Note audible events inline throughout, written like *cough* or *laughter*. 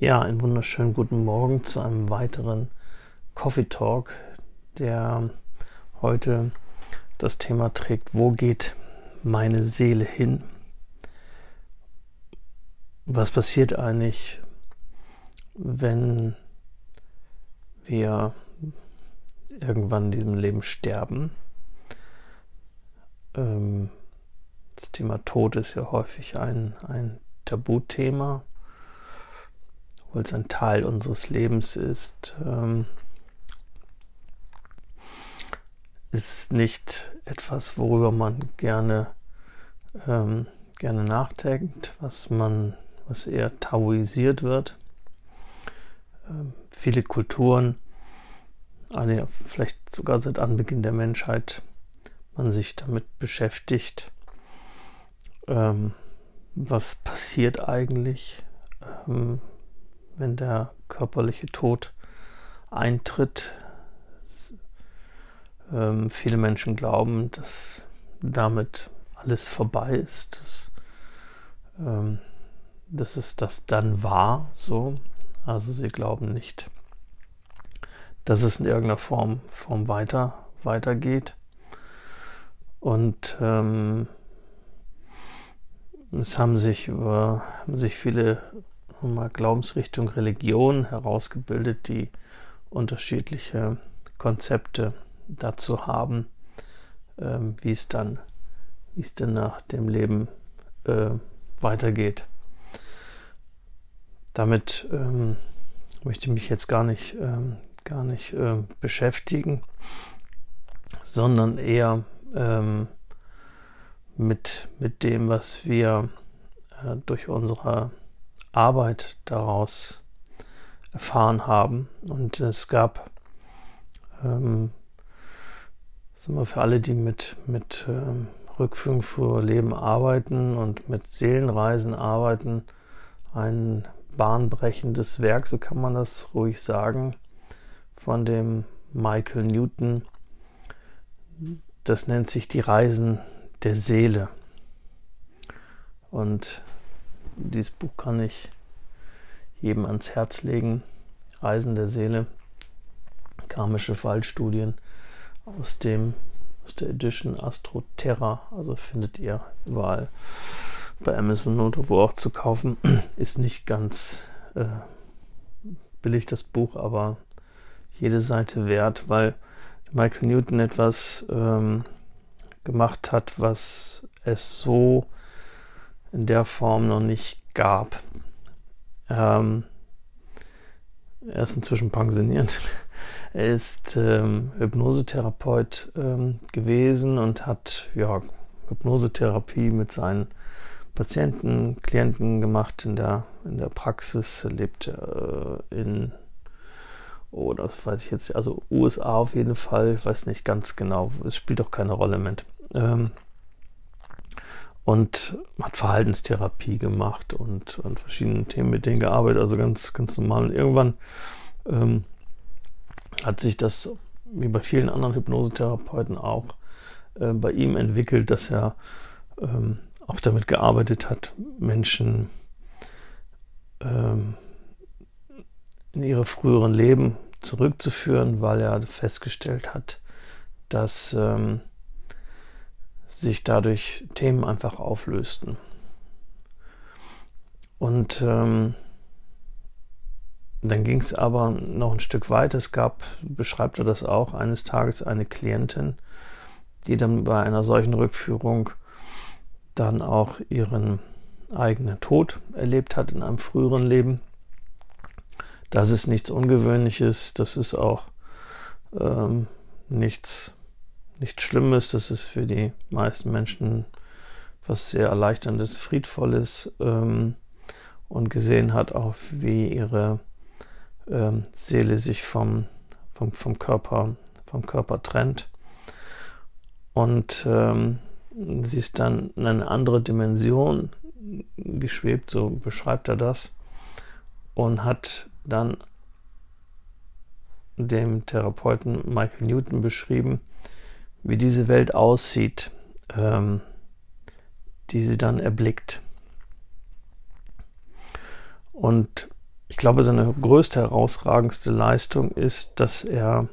Ja, einen wunderschönen guten Morgen zu einem weiteren Coffee Talk, der heute das Thema trägt, wo geht meine Seele hin? Was passiert eigentlich, wenn wir irgendwann in diesem Leben sterben? Ähm, das Thema Tod ist ja häufig ein, ein Tabuthema weil es ein Teil unseres Lebens ist, ähm, ist nicht etwas, worüber man gerne, ähm, gerne nachdenkt, was man, was eher tabuisiert wird. Ähm, viele Kulturen, alle, vielleicht sogar seit Anbeginn der Menschheit, man sich damit beschäftigt, ähm, was passiert eigentlich, ähm, wenn der körperliche Tod eintritt. Ähm, viele Menschen glauben, dass damit alles vorbei ist, dass, ähm, dass es das dann war, so. Also sie glauben nicht, dass es in irgendeiner Form, Form weiter, weitergeht. Und ähm, es haben sich, äh, haben sich viele mal Glaubensrichtung Religion herausgebildet, die unterschiedliche Konzepte dazu haben, ähm, wie es dann, wie es denn nach dem Leben äh, weitergeht. Damit ähm, möchte ich mich jetzt gar nicht, ähm, gar nicht äh, beschäftigen, sondern eher ähm, mit, mit dem, was wir äh, durch unsere Arbeit daraus erfahren haben. Und es gab ähm, wir für alle, die mit, mit ähm, Rückführung für Leben arbeiten und mit Seelenreisen arbeiten, ein bahnbrechendes Werk, so kann man das ruhig sagen, von dem Michael Newton. Das nennt sich die Reisen der Seele. Und dieses Buch kann ich jedem ans Herz legen. Reisen der Seele, karmische Fallstudien aus dem aus der Edition Astro Terra, also findet ihr überall bei Amazon oder wo auch zu kaufen. *clears throat* Ist nicht ganz äh, billig das Buch, aber jede Seite wert, weil Michael Newton etwas ähm, gemacht hat, was es so in der Form noch nicht gab. Ähm, er ist inzwischen pensioniert. *laughs* Er ist ähm, Hypnosetherapeut ähm, gewesen und hat ja, Hypnosetherapie mit seinen Patienten, Klienten gemacht in der, in der Praxis. Er lebt äh, in, oh, das weiß ich jetzt, also USA auf jeden Fall, ich weiß nicht ganz genau, es spielt auch keine Rolle im Moment. Ähm, und hat Verhaltenstherapie gemacht und an verschiedenen Themen mit denen gearbeitet, also ganz, ganz normal. Und irgendwann ähm, hat sich das, wie bei vielen anderen Hypnosetherapeuten auch, äh, bei ihm entwickelt, dass er ähm, auch damit gearbeitet hat, Menschen ähm, in ihre früheren Leben zurückzuführen, weil er festgestellt hat, dass ähm, sich dadurch Themen einfach auflösten. Und ähm, dann ging es aber noch ein Stück weiter. Es gab, beschreibt er das auch, eines Tages eine Klientin, die dann bei einer solchen Rückführung dann auch ihren eigenen Tod erlebt hat in einem früheren Leben. Das ist nichts Ungewöhnliches, das ist auch ähm, nichts nichts Schlimmes. Das ist für die meisten Menschen was sehr erleichterndes, friedvolles ähm, und gesehen hat auch, wie ihre ähm, Seele sich vom, vom, vom, Körper, vom Körper trennt. Und ähm, sie ist dann in eine andere Dimension geschwebt, so beschreibt er das, und hat dann dem Therapeuten Michael Newton beschrieben, wie diese Welt aussieht, ähm, die sie dann erblickt. Und ich glaube, seine größte herausragendste Leistung ist, dass er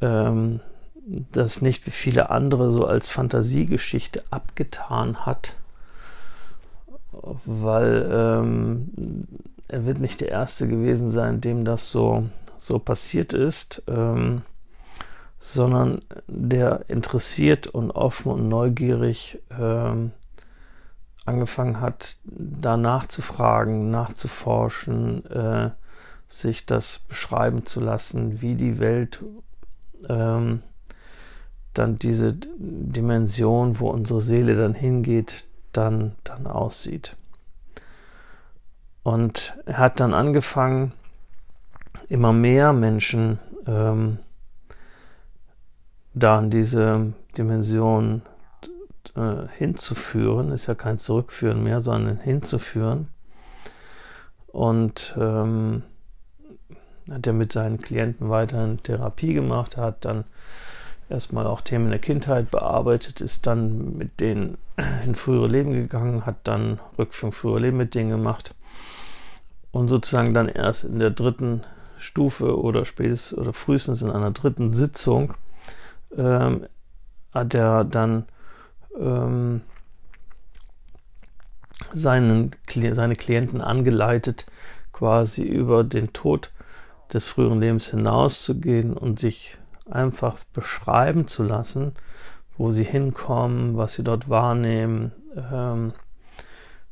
ähm, das nicht wie viele andere so als Fantasiegeschichte abgetan hat, weil ähm, er wird nicht der Erste gewesen sein, dem das so, so passiert ist, ähm, sondern der interessiert und offen und neugierig ähm, angefangen hat, da nachzufragen, nachzuforschen, äh, sich das beschreiben zu lassen, wie die Welt ähm, dann diese Dimension, wo unsere Seele dann hingeht, dann, dann aussieht. Und er hat dann angefangen, immer mehr Menschen ähm, da in diese Dimension äh, hinzuführen, ist ja kein Zurückführen mehr, sondern hinzuführen. Und ähm, hat er mit seinen Klienten weiterhin Therapie gemacht, hat dann erstmal auch Themen der Kindheit bearbeitet, ist dann mit denen *clears throat* in frühere Leben gegangen, hat dann Rückführung frühere Leben mit denen gemacht und sozusagen dann erst in der dritten Stufe oder spätestens oder frühestens in einer dritten Sitzung ähm, hat er dann ähm, seinen, seine Klienten angeleitet, quasi über den Tod des früheren Lebens hinauszugehen und sich einfach beschreiben zu lassen, wo sie hinkommen, was sie dort wahrnehmen, ähm,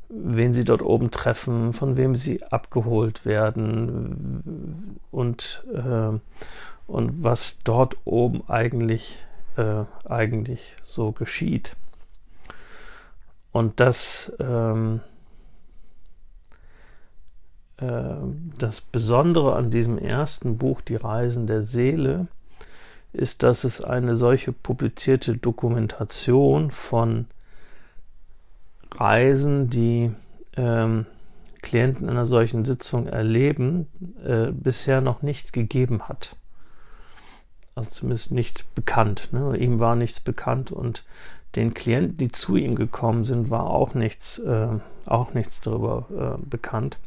wen sie dort oben treffen, von wem sie abgeholt werden und, äh, und was dort oben eigentlich, äh, eigentlich so geschieht. Und das, ähm, äh, das Besondere an diesem ersten Buch, Die Reisen der Seele, ist, dass es eine solche publizierte Dokumentation von Reisen, die ähm, Klienten in einer solchen Sitzung erleben, äh, bisher noch nicht gegeben hat. Also zumindest nicht bekannt. Ne? Ihm war nichts bekannt und den Klienten, die zu ihm gekommen sind, war auch nichts, äh, auch nichts darüber äh, bekannt.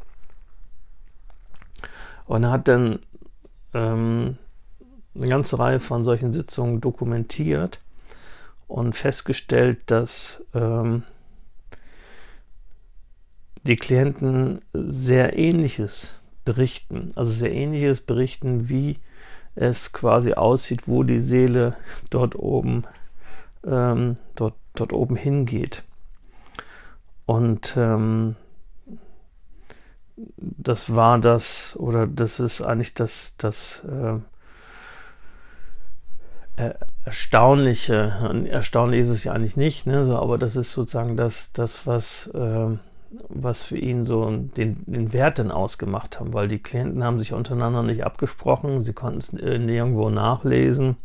Und er hat dann ähm, eine ganze Reihe von solchen Sitzungen dokumentiert und festgestellt, dass ähm, die Klienten sehr ähnliches berichten, also sehr ähnliches berichten, wie es quasi aussieht, wo die Seele dort oben, ähm, dort, dort oben hingeht. Und ähm, das war das, oder das ist eigentlich das, das äh, Erstaunliche. Erstaunlich ist es ja eigentlich nicht, ne, so, aber das ist sozusagen das, das was äh, was für ihn so den, den Wert denn ausgemacht haben, weil die Klienten haben sich untereinander nicht abgesprochen, sie konnten es nirgendwo nachlesen.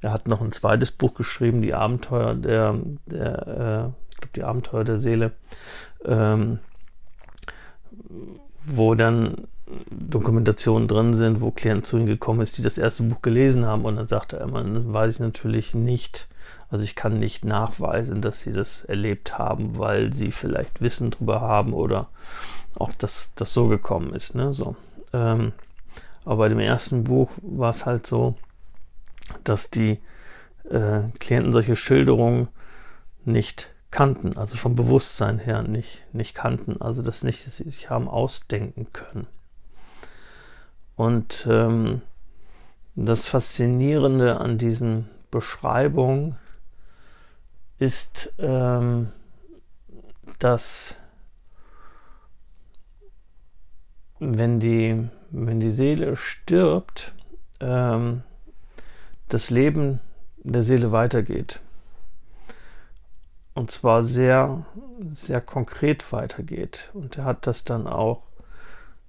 Er hat noch ein zweites Buch geschrieben, die Abenteuer der, der äh, ich glaube, die Abenteuer der Seele, ähm, wo dann Dokumentationen drin sind, wo Klienten zu ihm gekommen ist, die das erste Buch gelesen haben und dann sagte er immer, weiß ich natürlich nicht, also ich kann nicht nachweisen, dass sie das erlebt haben, weil sie vielleicht Wissen drüber haben oder auch, dass das so gekommen ist. Ne? So. Ähm, aber bei dem ersten Buch war es halt so, dass die äh, Klienten solche Schilderungen nicht kannten, also vom Bewusstsein her nicht, nicht kannten, also das nicht, dass sie sich haben ausdenken können. Und ähm, das Faszinierende an diesen Beschreibungen ist, ähm, dass wenn die, wenn die Seele stirbt, ähm, das Leben der Seele weitergeht. Und zwar sehr, sehr konkret weitergeht. Und er hat das dann auch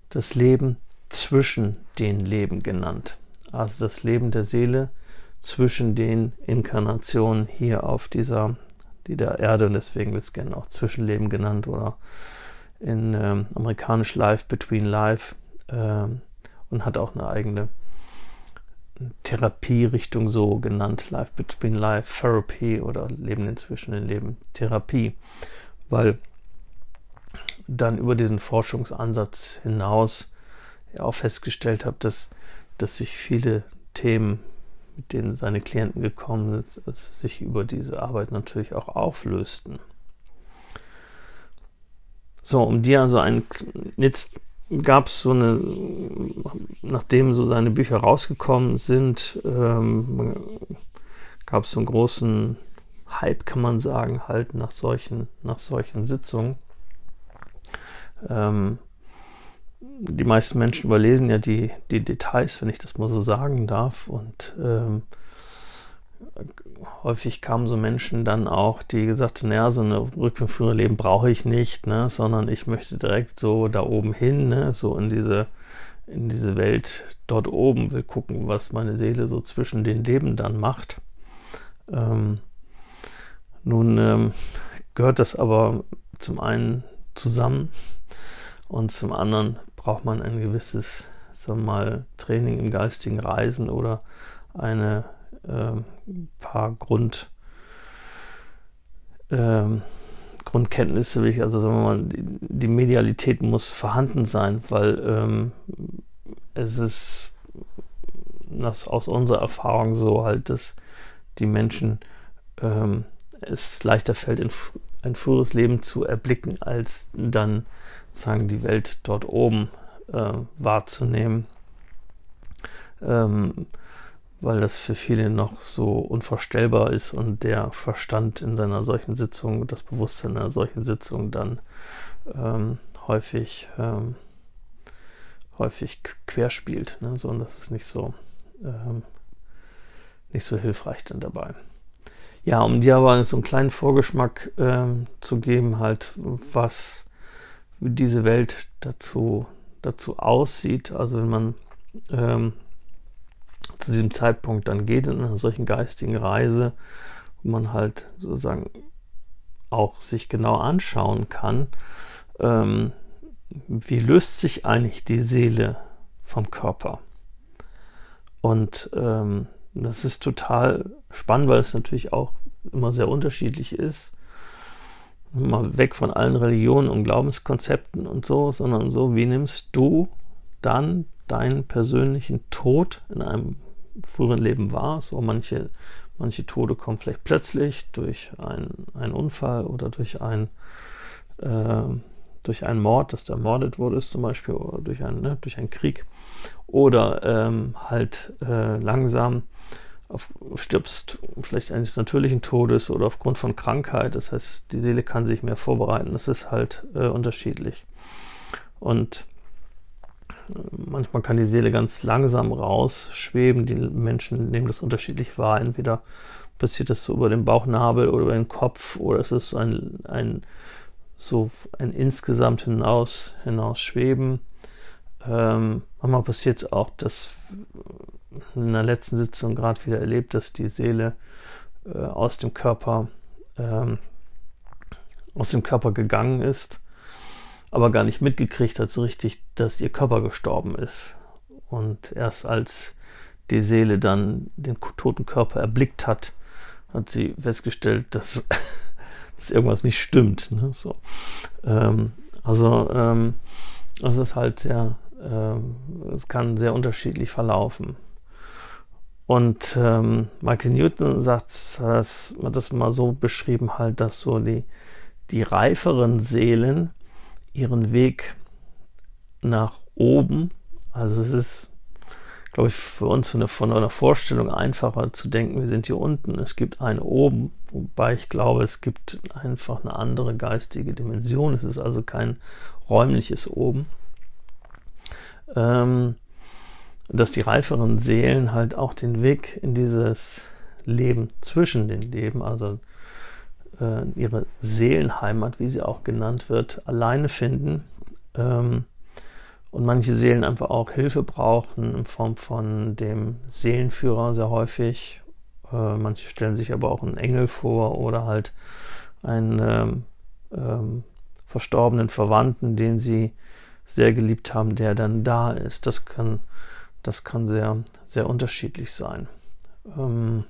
das Leben zwischen den Leben genannt. Also das Leben der Seele zwischen den Inkarnationen hier auf dieser, dieser Erde und deswegen wird es gerne auch Zwischenleben genannt oder in ähm, amerikanisch Life Between Life ähm, und hat auch eine eigene Therapierichtung so genannt, Life Between Life Therapy oder Leben inzwischen in Leben Therapie, weil dann über diesen Forschungsansatz hinaus auch festgestellt habe, dass, dass sich viele Themen, mit denen seine Klienten gekommen sind, sich über diese Arbeit natürlich auch auflösten. So, um dir also ein, jetzt gab es so eine, nachdem so seine Bücher rausgekommen sind, ähm, gab es so einen großen Hype, kann man sagen, halt nach solchen, nach solchen Sitzungen. Ähm, die meisten Menschen überlesen ja die, die Details, wenn ich das mal so sagen darf. Und ähm, häufig kamen so Menschen dann auch, die gesagt haben, naja, so eine Rückführung Leben brauche ich nicht, ne, sondern ich möchte direkt so da oben hin, ne, so in diese, in diese Welt dort oben, will gucken, was meine Seele so zwischen den Leben dann macht. Ähm, nun ähm, gehört das aber zum einen zusammen und zum anderen braucht man ein gewisses, sagen wir mal, Training im geistigen Reisen oder eine äh, paar Grund, ähm, Grundkenntnisse, also sagen wir mal, die, die Medialität muss vorhanden sein, weil ähm, es ist das aus unserer Erfahrung so halt, dass die Menschen ähm, es leichter fällt, in, ein früheres Leben zu erblicken, als dann sagen die Welt dort oben äh, wahrzunehmen. Ähm, weil das für viele noch so unvorstellbar ist und der Verstand in seiner solchen Sitzung, das Bewusstsein in einer solchen Sitzung dann ähm, häufig, ähm, häufig querspielt. Ne? So, und das ist nicht so, ähm, nicht so hilfreich dann dabei. Ja, um dir aber so einen kleinen Vorgeschmack ähm, zu geben, halt, was wie diese Welt dazu, dazu aussieht. Also wenn man ähm, zu diesem Zeitpunkt dann geht in einer solchen geistigen Reise, wo man halt sozusagen auch sich genau anschauen kann, ähm, wie löst sich eigentlich die Seele vom Körper. Und ähm, das ist total spannend, weil es natürlich auch immer sehr unterschiedlich ist. Mal weg von allen Religionen und Glaubenskonzepten und so, sondern so, wie nimmst du dann deinen persönlichen Tod in einem früheren Leben wahr? So manche, manche Tode kommen vielleicht plötzlich durch einen, einen Unfall oder durch ein äh, durch einen Mord, dass du ermordet wurdest zum Beispiel, oder durch einen, ne, durch einen Krieg, oder ähm, halt äh, langsam auf, stirbst vielleicht eines natürlichen Todes oder aufgrund von Krankheit. Das heißt, die Seele kann sich mehr vorbereiten. Das ist halt äh, unterschiedlich. Und äh, manchmal kann die Seele ganz langsam rausschweben. Die Menschen nehmen das unterschiedlich wahr. Entweder passiert das so über den Bauchnabel oder über den Kopf oder es ist ein, ein so ein insgesamt hinaus, schweben. Ähm, manchmal passiert es auch, dass in der letzten Sitzung gerade wieder erlebt, dass die Seele äh, aus dem Körper ähm, aus dem Körper gegangen ist, aber gar nicht mitgekriegt hat so richtig, dass ihr Körper gestorben ist. Und erst als die Seele dann den toten Körper erblickt hat, hat sie festgestellt, dass, *laughs* dass irgendwas nicht stimmt. Ne? So. Ähm, also ähm, das ist halt sehr, ähm, es kann sehr unterschiedlich verlaufen. Und ähm, Michael Newton sagt, das, hat das mal so beschrieben, halt, dass so die, die reiferen Seelen ihren Weg nach oben, also es ist, glaube ich, für uns von, von einer Vorstellung einfacher zu denken, wir sind hier unten, es gibt einen oben, wobei ich glaube, es gibt einfach eine andere geistige Dimension, es ist also kein räumliches oben. Ähm, dass die reiferen Seelen halt auch den Weg in dieses Leben zwischen den Leben, also äh, ihre Seelenheimat, wie sie auch genannt wird, alleine finden. Ähm, und manche Seelen einfach auch Hilfe brauchen in Form von dem Seelenführer sehr häufig. Äh, manche stellen sich aber auch einen Engel vor oder halt einen ähm, ähm, verstorbenen Verwandten, den sie sehr geliebt haben, der dann da ist. Das kann das kann sehr, sehr unterschiedlich sein. Ähm,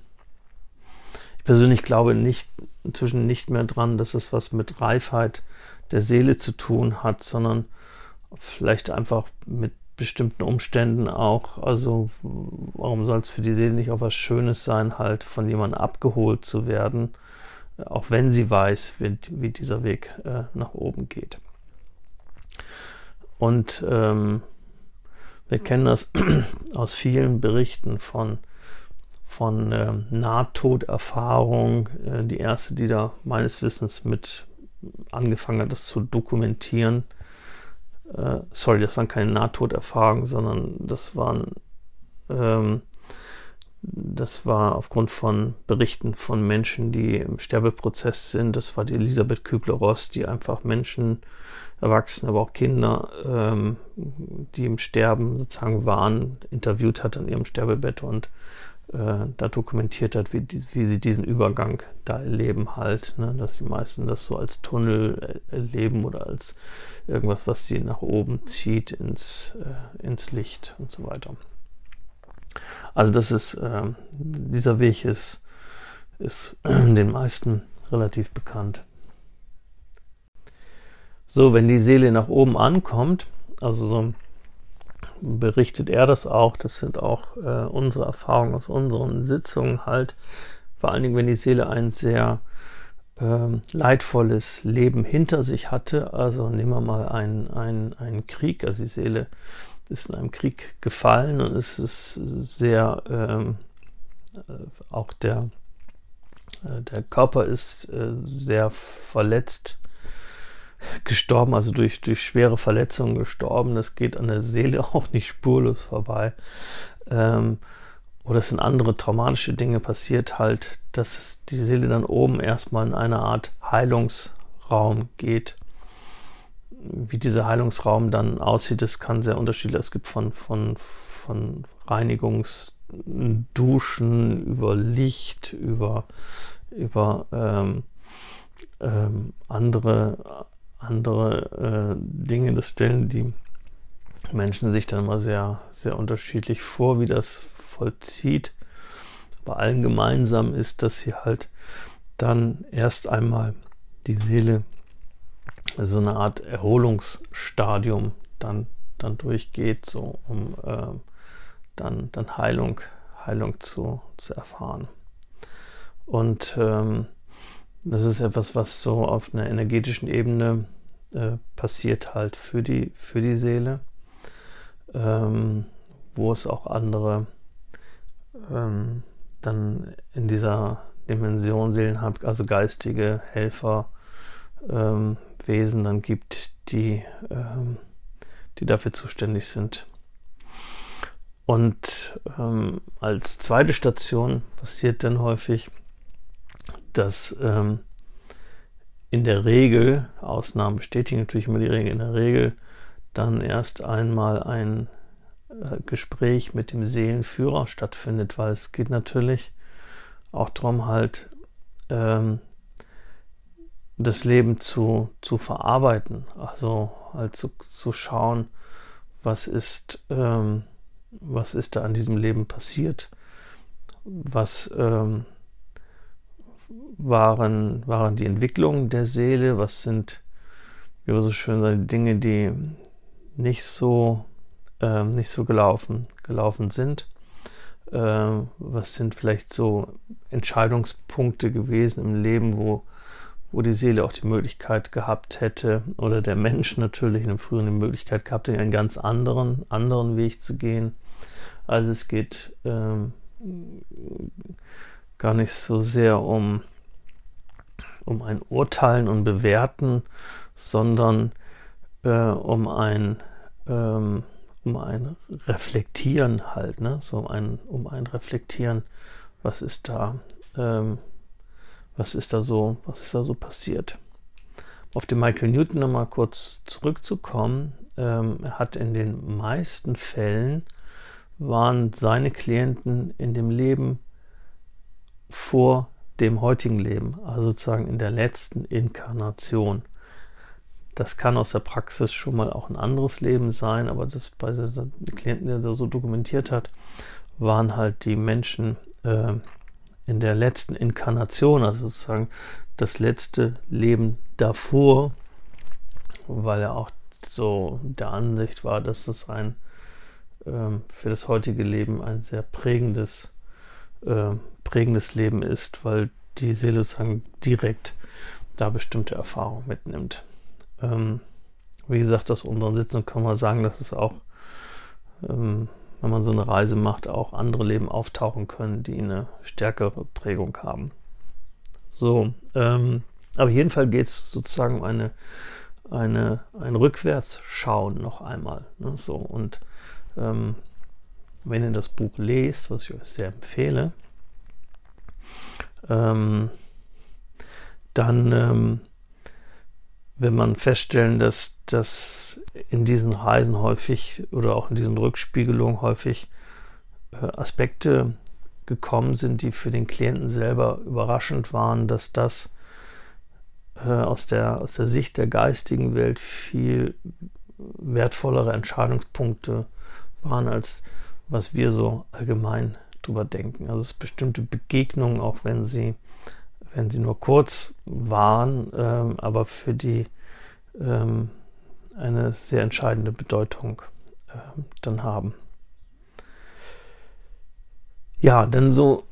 ich persönlich glaube nicht, inzwischen nicht mehr dran, dass es was mit Reifheit der Seele zu tun hat, sondern vielleicht einfach mit bestimmten Umständen auch, also warum soll es für die Seele nicht auch was Schönes sein, halt von jemandem abgeholt zu werden, auch wenn sie weiß, wie, wie dieser Weg äh, nach oben geht. Und ähm, wir kennen das *clears throat* aus vielen Berichten von, von ähm, Nahtoderfahrung. Äh, die erste, die da meines Wissens mit angefangen hat, das zu dokumentieren, äh, sorry, das waren keine Nahtoderfahrungen, sondern das waren, ähm, das war aufgrund von Berichten von Menschen, die im Sterbeprozess sind. Das war die Elisabeth Kübler-Ross, die einfach Menschen, Erwachsene, aber auch Kinder, ähm, die im Sterben sozusagen waren, interviewt hat an ihrem Sterbebett und äh, da dokumentiert hat, wie, die, wie sie diesen Übergang da erleben halt, ne? dass die meisten das so als Tunnel erleben oder als irgendwas, was sie nach oben zieht ins, äh, ins Licht und so weiter. Also das ist, äh, dieser Weg ist, ist *clears throat* den meisten relativ bekannt. So, wenn die Seele nach oben ankommt, also so berichtet er das auch. Das sind auch äh, unsere Erfahrungen aus unseren Sitzungen halt. Vor allen Dingen, wenn die Seele ein sehr ähm, leidvolles Leben hinter sich hatte. Also nehmen wir mal einen, einen, einen Krieg. Also die Seele ist in einem Krieg gefallen und es ist sehr, ähm, äh, auch der, äh, der Körper ist äh, sehr verletzt gestorben, also durch, durch schwere Verletzungen gestorben. Das geht an der Seele *laughs* auch nicht spurlos vorbei. Ähm, oder es sind andere traumatische Dinge passiert halt, dass die Seele dann oben erstmal in eine Art Heilungsraum geht. Wie dieser Heilungsraum dann aussieht, das kann sehr unterschiedlich. Es gibt von, von, von Reinigungsduschen über Licht, über, über ähm, ähm, andere andere äh, Dinge. Das stellen die Menschen sich dann immer sehr, sehr unterschiedlich vor, wie das vollzieht. Aber allen gemeinsam ist, dass sie halt dann erst einmal die Seele so eine Art Erholungsstadium dann, dann durchgeht, so um äh, dann, dann Heilung, Heilung zu, zu erfahren. Und ähm, das ist etwas, was so auf einer energetischen Ebene äh, passiert halt für die, für die Seele, ähm, wo es auch andere ähm, dann in dieser Dimension Seelen hat, also geistige Helfer, ähm, Wesen dann gibt, die, ähm, die dafür zuständig sind. Und ähm, als zweite Station passiert dann häufig, dass ähm, in der Regel, Ausnahmen bestätigen natürlich immer die Regel, in der Regel dann erst einmal ein äh, Gespräch mit dem Seelenführer stattfindet, weil es geht natürlich auch darum, halt ähm, das Leben zu, zu verarbeiten, also halt zu, zu schauen, was ist, ähm, was ist da an diesem Leben passiert, was ähm, waren, waren die Entwicklungen der Seele, was sind, wie wir so schön sagen, Dinge, die nicht so, äh, nicht so gelaufen, gelaufen sind. Äh, was sind vielleicht so Entscheidungspunkte gewesen im Leben, wo, wo die Seele auch die Möglichkeit gehabt hätte, oder der Mensch natürlich in dem früheren die Möglichkeit gehabt hätte, einen ganz anderen, anderen Weg zu gehen. Also es geht ähm, gar nicht so sehr um, um ein Urteilen und Bewerten, sondern äh, um ein ähm, um ein Reflektieren halt, ne? So ein, um ein Reflektieren, was ist da, ähm, was ist da so, was ist da so passiert. Auf den Michael Newton nochmal kurz zurückzukommen, ähm, er hat in den meisten Fällen waren seine Klienten in dem Leben vor dem heutigen Leben, also sozusagen in der letzten Inkarnation. Das kann aus der Praxis schon mal auch ein anderes Leben sein, aber das bei den Klienten, der das so dokumentiert hat, waren halt die Menschen äh, in der letzten Inkarnation, also sozusagen das letzte Leben davor, weil er auch so der Ansicht war, dass es ein ähm, für das heutige Leben ein sehr prägendes, äh, prägendes Leben ist, weil die Seele sozusagen direkt da bestimmte Erfahrungen mitnimmt. Ähm, wie gesagt, aus unseren Sitzungen kann man sagen, dass es auch, ähm, wenn man so eine Reise macht, auch andere Leben auftauchen können, die eine stärkere Prägung haben. So, ähm, aber jedenfalls geht es sozusagen um eine, eine, ein Rückwärtsschauen noch einmal. Ne, so, und ähm, wenn ihr das Buch lest, was ich euch sehr empfehle, ähm, dann ähm, wird man feststellen, dass, dass in diesen Reisen häufig oder auch in diesen Rückspiegelungen häufig äh, Aspekte gekommen sind, die für den Klienten selber überraschend waren, dass das äh, aus, der, aus der Sicht der geistigen Welt viel wertvollere Entscheidungspunkte waren, als was wir so allgemein drüber denken. Also es bestimmte Begegnungen, auch wenn sie, wenn sie nur kurz waren, ähm, aber für die ähm, eine sehr entscheidende Bedeutung äh, dann haben. Ja, denn so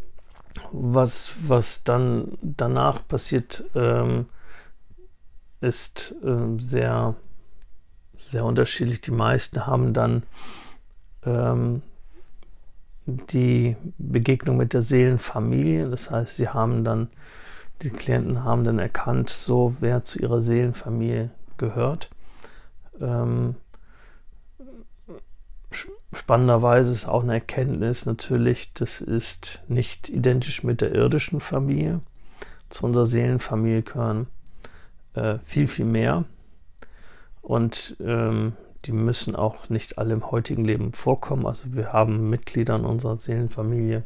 *clears throat* was, was dann danach passiert, ähm, ist äh, sehr, sehr unterschiedlich. Die meisten haben dann ähm, die Begegnung mit der Seelenfamilie. Das heißt, sie haben dann, die Klienten haben dann erkannt, so wer zu ihrer Seelenfamilie gehört. Ähm, spannenderweise ist auch eine Erkenntnis natürlich, das ist nicht identisch mit der irdischen Familie. Zu unserer Seelenfamilie gehören äh, viel, viel mehr. Und ähm, die müssen auch nicht alle im heutigen Leben vorkommen. Also wir haben Mitglieder in unserer Seelenfamilie,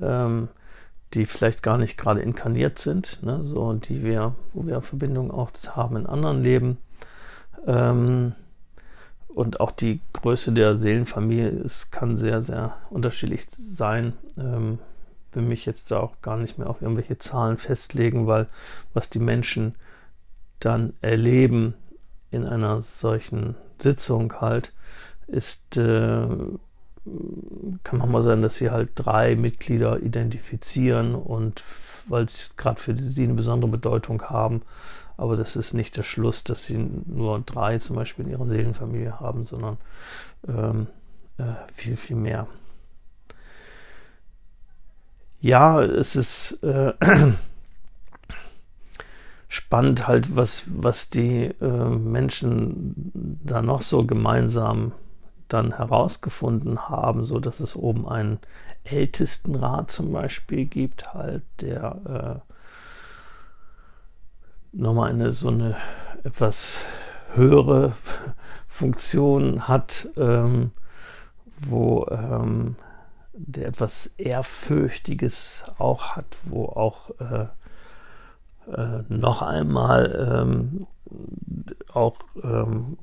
ähm, die vielleicht gar nicht gerade inkarniert sind, ne, so die wir, wo wir Verbindungen auch haben in anderen Leben. Ähm, und auch die Größe der Seelenfamilie ist, kann sehr, sehr unterschiedlich sein. Ähm, will mich jetzt auch gar nicht mehr auf irgendwelche Zahlen festlegen, weil was die Menschen dann erleben in einer solchen Sitzung halt, ist, äh, kann man mal sagen, dass sie halt drei Mitglieder identifizieren und weil es gerade für sie eine besondere Bedeutung haben, aber das ist nicht der Schluss, dass sie nur drei zum Beispiel in ihrer Seelenfamilie haben, sondern ähm, äh, viel, viel mehr. Ja, es ist äh, *clears throat* spannend halt, was, was die äh, Menschen da noch so gemeinsam dann herausgefunden haben, so dass es oben einen Ältestenrat zum Beispiel gibt, halt, der äh, nochmal eine so eine etwas höhere *laughs* Funktion hat, ähm, wo ähm, der etwas Ehrfürchtiges auch hat, wo auch äh, äh, noch einmal ähm, auch ähm,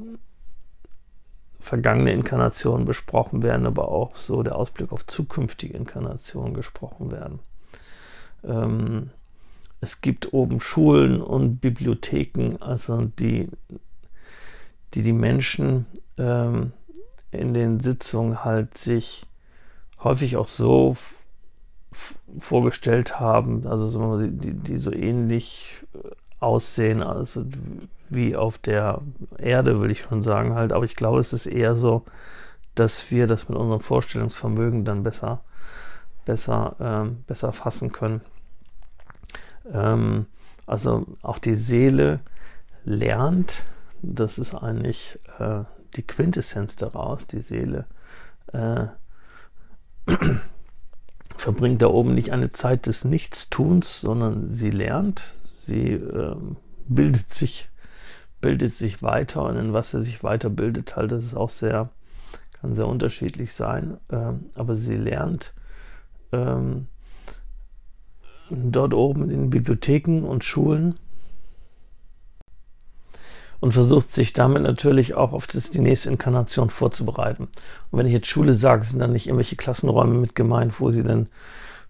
vergangene Inkarnationen besprochen werden, aber auch so der Ausblick auf zukünftige Inkarnationen gesprochen werden. Ähm, es gibt oben Schulen und Bibliotheken, also die die, die Menschen ähm, in den Sitzungen halt sich häufig auch so vorgestellt haben, also die, die so ähnlich äh, aussehen, also wie auf der Erde, will ich schon sagen halt. Aber ich glaube, es ist eher so, dass wir das mit unserem Vorstellungsvermögen dann besser, besser, ähm, besser fassen können. Ähm, also auch die Seele lernt, das ist eigentlich äh, die Quintessenz daraus, die Seele äh, *clears throat* verbringt da oben nicht eine Zeit des Nichtstuns, sondern sie lernt, sie äh, bildet sich, bildet sich weiter und in was sie sich weiterbildet, halt, das ist auch sehr, kann sehr unterschiedlich sein, äh, aber sie lernt ähm, dort oben in Bibliotheken und Schulen und versucht sich damit natürlich auch auf das, die nächste Inkarnation vorzubereiten. Und wenn ich jetzt Schule sage, sind dann nicht irgendwelche Klassenräume mit gemeint, wo sie dann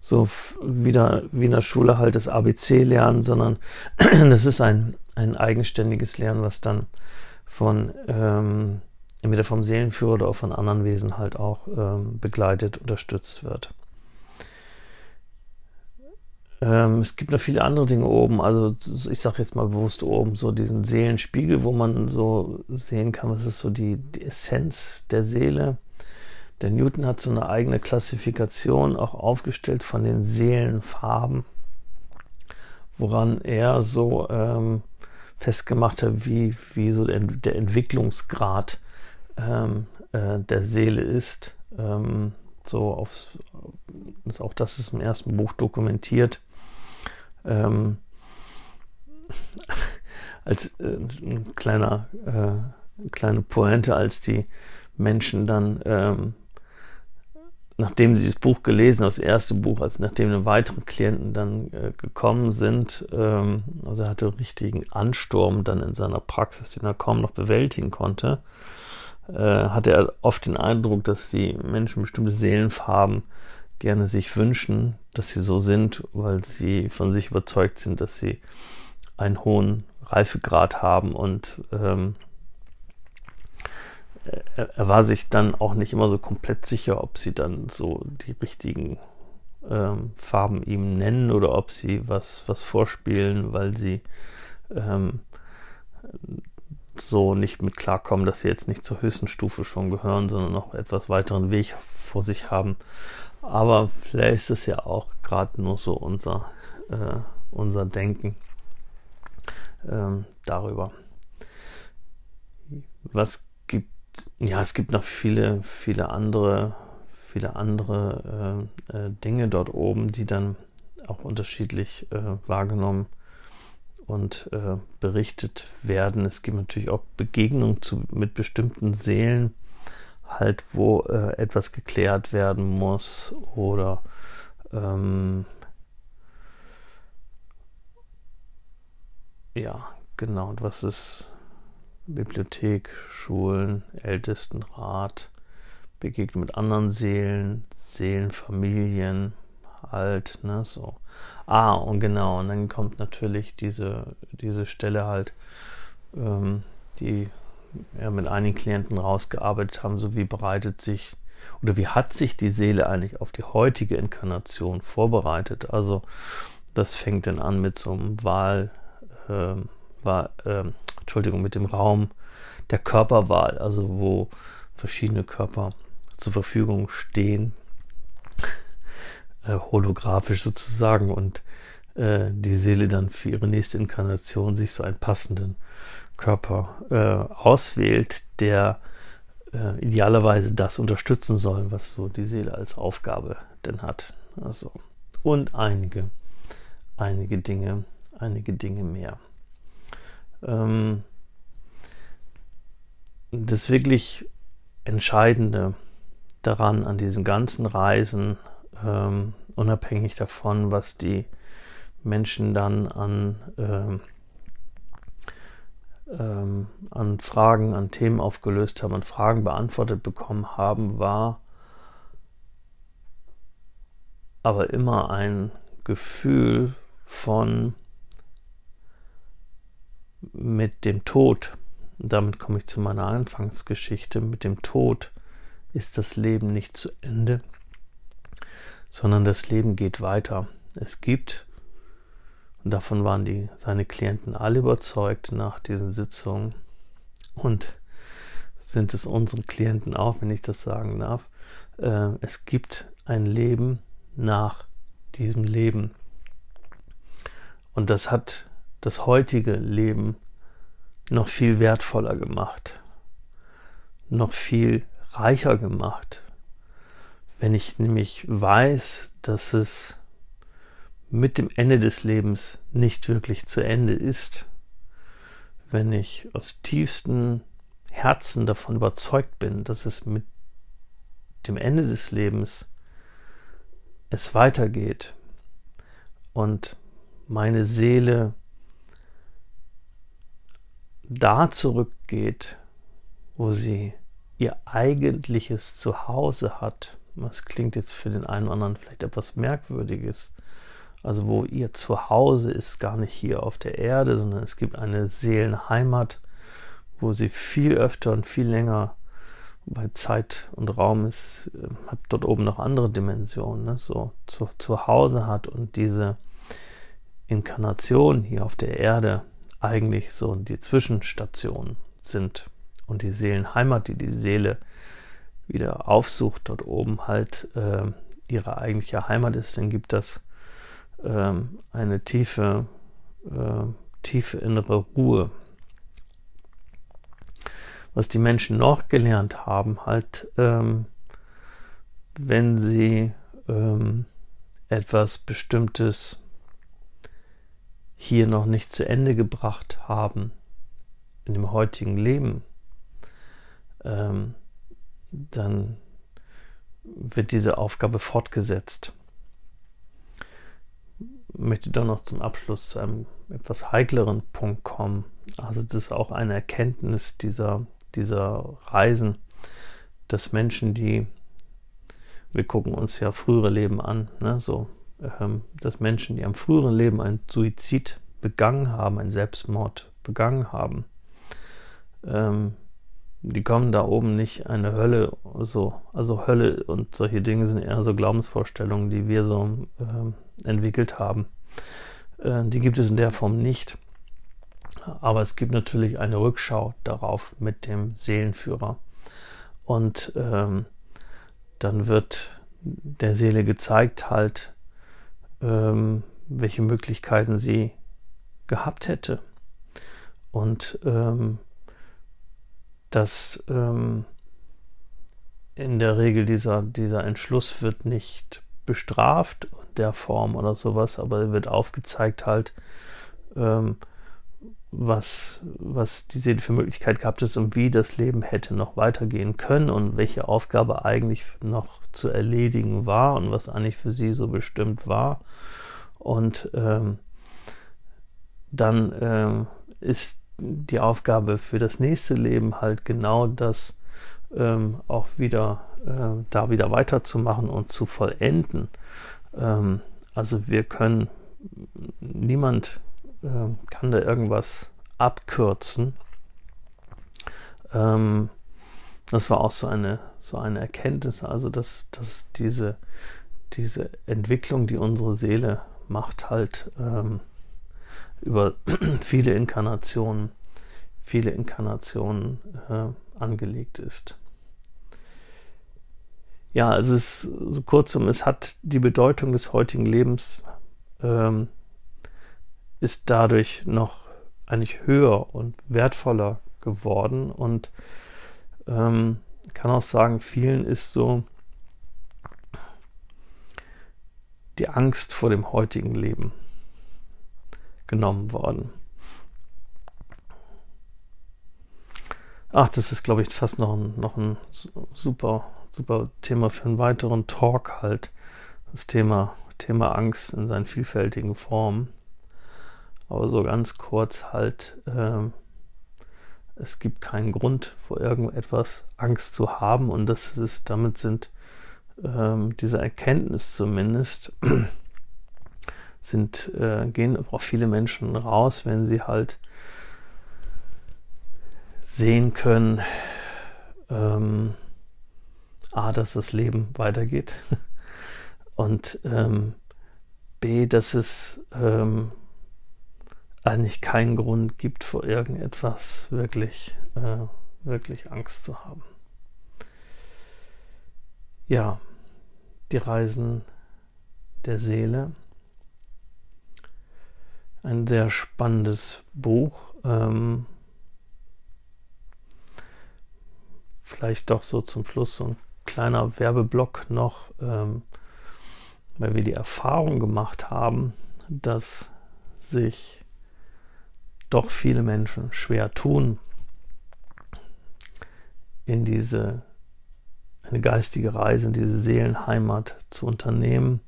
so wieder wie in der Schule halt das ABC lernen, sondern *clears throat* das ist ein, ein eigenständiges Lernen, was dann von ähm, entweder vom Seelenführer oder auch von anderen Wesen halt auch ähm, begleitet, unterstützt wird. Ähm, es gibt noch viele andere Dinge oben, also ich sage jetzt mal bewusst oben, so diesen Seelenspiegel, wo man so sehen kann, was ist so die, die Essenz der Seele. Der Newton hat so eine eigene Klassifikation auch aufgestellt von den Seelenfarben, woran er so ähm, festgemacht hat, wie, wie so der, der Entwicklungsgrad ähm, äh, der Seele ist. Ähm, so aufs, ist auch das ist im ersten Buch dokumentiert. Ähm, *laughs* als äh, ein kleiner äh, kleine Pointe, als die Menschen dann ähm, nachdem sie das Buch gelesen, das erste Buch, als nachdem eine weitere Klienten dann äh, gekommen sind, ähm, also er hatte richtigen Ansturm dann in seiner Praxis, den er kaum noch bewältigen konnte, äh, hatte er oft den Eindruck, dass die Menschen bestimmte Seelenfarben gerne sich wünschen, dass sie so sind, weil sie von sich überzeugt sind, dass sie einen hohen Reifegrad haben und ähm, er, war sich dann auch nicht immer so komplett sicher, ob sie dann so die richtigen ähm, Farben ihm nennen oder ob sie was, was vorspielen, weil sie ähm, so nicht mit klarkommen, dass sie jetzt nicht zur höchsten Stufe schon gehören, sondern noch etwas weiteren Weg vor sich haben. Aber vielleicht ist es ja auch gerade nur so unser, äh, unser Denken ähm, darüber. Was gibt ja, es gibt noch viele, viele andere, viele andere äh, äh, Dinge dort oben, die dann auch unterschiedlich äh, wahrgenommen und äh, berichtet werden. Es gibt natürlich auch Begegnungen zu, mit bestimmten Seelen, halt, wo äh, etwas geklärt werden muss oder ähm, ja, genau. Und was ist Bibliothek, Schulen, Ältestenrat, Begegnung mit anderen Seelen, Seelenfamilien, halt, ne, so. Ah, und genau, und dann kommt natürlich diese, diese Stelle halt, ähm, die ja, mit einigen Klienten rausgearbeitet haben, so wie bereitet sich oder wie hat sich die Seele eigentlich auf die heutige Inkarnation vorbereitet? Also das fängt dann an mit so einem Wahl, ähm, war, äh, Entschuldigung, mit dem Raum der Körperwahl, also wo verschiedene Körper zur Verfügung stehen, äh, holographisch sozusagen, und äh, die Seele dann für ihre nächste Inkarnation sich so einen passenden Körper äh, auswählt, der äh, idealerweise das unterstützen soll, was so die Seele als Aufgabe denn hat. Also, und einige, einige Dinge, einige Dinge mehr. Ähm, das wirklich Entscheidende daran an diesen ganzen Reisen, ähm, unabhängig davon, was die Menschen dann an, ähm, ähm, an Fragen, an Themen aufgelöst haben, an Fragen beantwortet bekommen haben, war aber immer ein Gefühl von mit dem Tod, damit komme ich zu meiner Anfangsgeschichte, mit dem Tod ist das Leben nicht zu Ende, sondern das Leben geht weiter. Es gibt, und davon waren die, seine Klienten alle überzeugt nach diesen Sitzungen, und sind es unsere Klienten auch, wenn ich das sagen darf, äh, es gibt ein Leben nach diesem Leben. Und das hat das heutige Leben noch viel wertvoller gemacht, noch viel reicher gemacht. Wenn ich nämlich weiß, dass es mit dem Ende des Lebens nicht wirklich zu Ende ist, wenn ich aus tiefstem Herzen davon überzeugt bin, dass es mit dem Ende des Lebens es weitergeht und meine Seele da zurückgeht, wo sie ihr eigentliches Zuhause hat. Was klingt jetzt für den einen oder anderen vielleicht etwas Merkwürdiges, Also wo ihr Zuhause ist, gar nicht hier auf der Erde, sondern es gibt eine Seelenheimat, wo sie viel öfter und viel länger bei Zeit und Raum ist, äh, hat dort oben noch andere Dimensionen, ne? so zu, zu Hause hat und diese Inkarnation hier auf der Erde eigentlich so die Zwischenstationen sind und die Seelenheimat, die die Seele wieder aufsucht, dort oben halt äh, ihre eigentliche Heimat ist, dann gibt das ähm, eine tiefe, äh, tiefe innere Ruhe. Was die Menschen noch gelernt haben, halt, ähm, wenn sie ähm, etwas Bestimmtes hier noch nicht zu Ende gebracht haben, in dem heutigen Leben, ähm, dann wird diese Aufgabe fortgesetzt. Möchte doch noch zum Abschluss zu einem etwas heikleren Punkt kommen. Also das ist auch eine Erkenntnis dieser, dieser Reisen, dass Menschen, die, wir gucken uns ja frühere Leben an, ne, so, ähm, dass Menschen, die am früheren Leben ein Suizid begangen haben, ein Selbstmord begangen haben, ähm, die kommen da oben nicht eine Hölle so. Also Hölle und solche Dinge sind eher so Glaubensvorstellungen, die wir so äh, entwickelt haben. Äh, die gibt es in der Form nicht. Aber es gibt natürlich eine Rückschau darauf mit dem Seelenführer. Und ähm, dann wird der Seele gezeigt halt, ähm, welche Möglichkeiten sie gehabt hätte. Und ähm, dass ähm, in der Regel dieser, dieser Entschluss wird nicht bestraft der Form oder sowas, aber er wird aufgezeigt halt, ähm, was, was die Seele für Möglichkeit gehabt ist und wie das Leben hätte noch weitergehen können und welche Aufgabe eigentlich noch zu erledigen war und was eigentlich für sie so bestimmt war. Und ähm, dann ähm, ist die Aufgabe für das nächste Leben halt genau das ähm, auch wieder äh, da wieder weiterzumachen und zu vollenden. Ähm, also wir können, niemand äh, kann da irgendwas abkürzen. Ähm, das war auch so eine, so eine Erkenntnis, also dass, dass diese, diese Entwicklung, die unsere Seele macht, halt ähm, über *clears throat* viele Inkarnationen, viele Inkarnationen äh, angelegt ist. Ja, es ist so kurzum, es hat die Bedeutung des heutigen Lebens ähm, ist dadurch noch eigentlich höher und wertvoller geworden und ähm, kann auch sagen, vielen ist so die Angst vor dem heutigen Leben genommen worden. Ach, das ist, glaube ich, fast noch ein, noch ein super, super Thema für einen weiteren Talk halt. Das Thema, Thema Angst in seinen vielfältigen Formen. Aber so ganz kurz halt, äh, es gibt keinen Grund vor irgendetwas Angst zu haben und das ist, damit sind äh, diese Erkenntnis zumindest *clears throat* sind, äh, gehen auch viele Menschen raus, wenn sie halt sehen können, ähm, A, dass das Leben weitergeht *laughs* und ähm, B, dass es ähm, eigentlich keinen Grund gibt, vor irgendetwas wirklich, äh, wirklich Angst zu haben. Ja, die Reisen der Seele ein sehr spannendes Buch. Ähm, vielleicht doch so zum Schluss so ein kleiner Werbeblock noch, ähm, weil wir die Erfahrung gemacht haben, dass sich doch viele Menschen schwer tun, in diese eine geistige Reise, in diese Seelenheimat zu unternehmen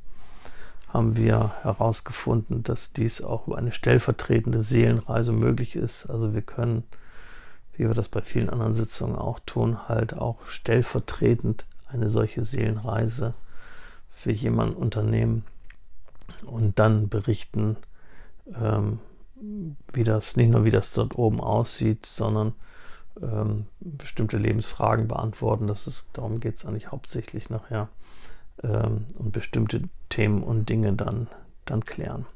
haben wir herausgefunden, dass dies auch über eine stellvertretende Seelenreise möglich ist. Also wir können, wie wir das bei vielen anderen Sitzungen auch tun, halt auch stellvertretend eine solche Seelenreise für jemanden unternehmen. und dann berichten, ähm, wie das, nicht nur wie das dort oben aussieht, sondern ähm, bestimmte Lebensfragen beantworten. Das ist, darum geht es eigentlich hauptsächlich nachher. Ähm, und bestimmte Themen und Dinge dann, dann klären.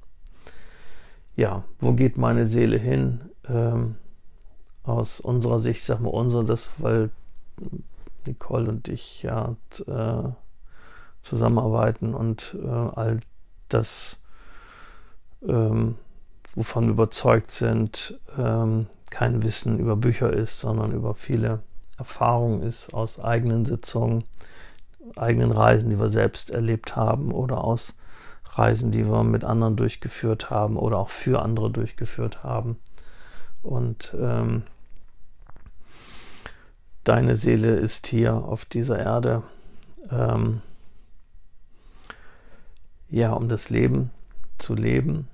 Ja, wo geht meine Seele hin? Ähm, aus unserer Sicht, sag mal unsere, das, weil Nicole und ich ja äh, zusammenarbeiten und äh, all das, ähm, wovon wir überzeugt sind, ähm, kein Wissen über Bücher ist, sondern über viele Erfahrungen ist aus eigenen Sitzungen, eigenen Reisen, die wir selbst erlebt haben oder aus Reisen, die wir mit anderen durchgeführt haben oder auch für andere durchgeführt haben. Und ähm, deine Seele ist hier auf dieser Erde, ähm, ja, um das Leben zu leben,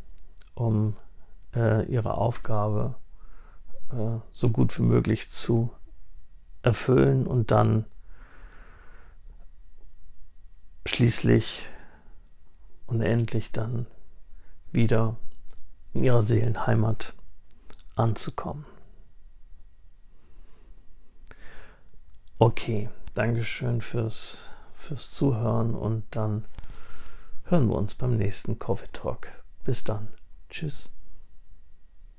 um äh, ihre Aufgabe äh, so gut wie möglich zu erfüllen und dann schließlich und endlich dann wieder in ihrer Seelenheimat anzukommen. Okay, Dankeschön fürs, fürs Zuhören und dann hören wir uns beim nächsten Coffee Talk. Bis dann. Tschüss.